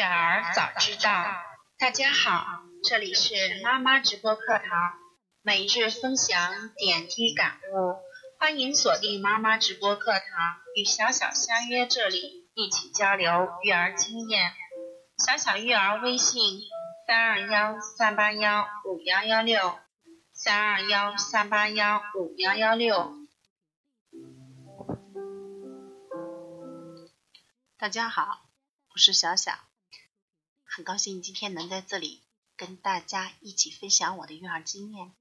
育儿早知道，大家好，这里是妈妈直播课堂，每日分享点滴感悟，欢迎锁定妈妈直播课堂，与小小相约这里，一起交流育儿经验。小小育儿微信：三二幺三八幺五幺幺六，三二幺三八幺五幺幺六。大家好，我是小小。很高兴今天能在这里跟大家一起分享我的育儿经验。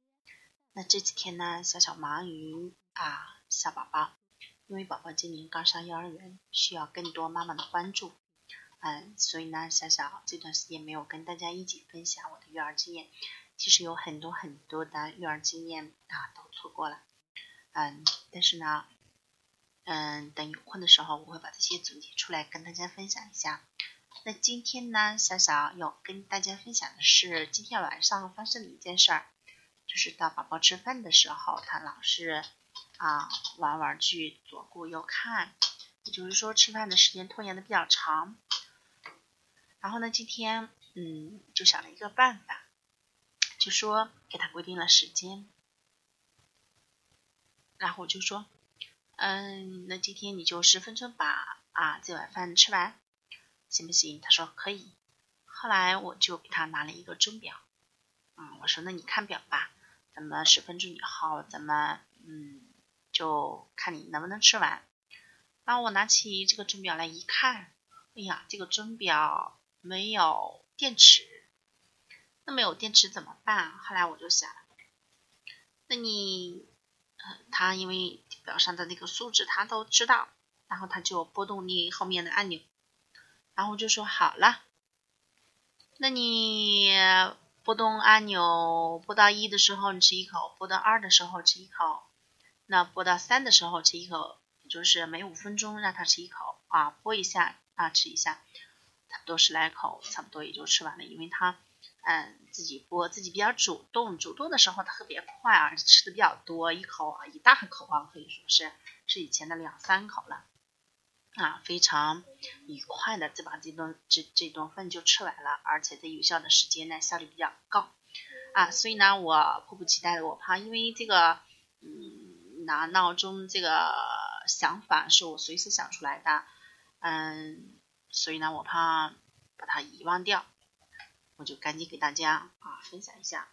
那这几天呢，小小忙于啊小宝宝，因为宝宝今年刚上幼儿园，需要更多妈妈的关注。嗯，所以呢，小小这段时间没有跟大家一起分享我的育儿经验。其实有很多很多的育儿经验啊都错过了。嗯，但是呢，嗯，等有空的时候，我会把这些总结出来跟大家分享一下。那今天呢，小小要跟大家分享的是今天晚上发生的一件事儿，就是到宝宝吃饭的时候，他老是啊玩玩具，左顾右看，也就是说吃饭的时间拖延的比较长。然后呢，今天嗯就想了一个办法，就说给他规定了时间，然后我就说，嗯，那今天你就十分钟把啊这碗饭吃完。行不行？他说可以。后来我就给他拿了一个钟表，嗯，我说那你看表吧，咱们十分钟以后，咱们嗯就看你能不能吃完。然后我拿起这个钟表来一看，哎呀，这个钟表没有电池，那没有电池怎么办？后来我就想，那你，他因为表上的那个数字他都知道，然后他就拨动你后面的按钮。然后就说好了，那你拨动按钮，拨到一的时候你吃一口，拨到二的时候吃一口，那拨到三的时候吃一口，就是每五分钟让他吃一口啊，拨一下啊吃一下，差不多十来口，差不多也就吃完了，因为他嗯自己拨自己比较主动，主动的时候特别快啊，吃的比较多，一口啊一大口啊，可以说是是以前的两三口了。啊，非常愉快的就把这顿这这顿饭就吃完了，而且在有效的时间呢，效率比较高啊，所以呢，我迫不及待的，我怕因为这个，嗯，拿闹钟这个想法是我随时想出来的，嗯，所以呢，我怕把它遗忘掉，我就赶紧给大家啊分享一下。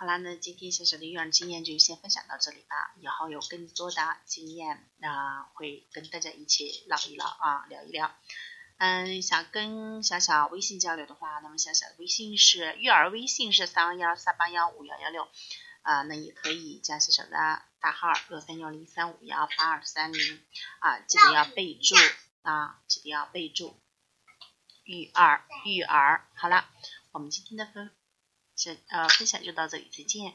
好啦，那今天小小的育儿经验就先分享到这里吧。以后有更多的经验，那会跟大家一起唠一唠啊，聊一聊。嗯，想跟小小微信交流的话，那么小小的微信是育儿微信是三二幺三八幺五幺幺六啊，那也可以加小小的大号六三幺零三五幺八二三零啊，记得要备注啊，记得要备注育儿育儿。好了，我们今天的分。这呃，分享就到这里，再见。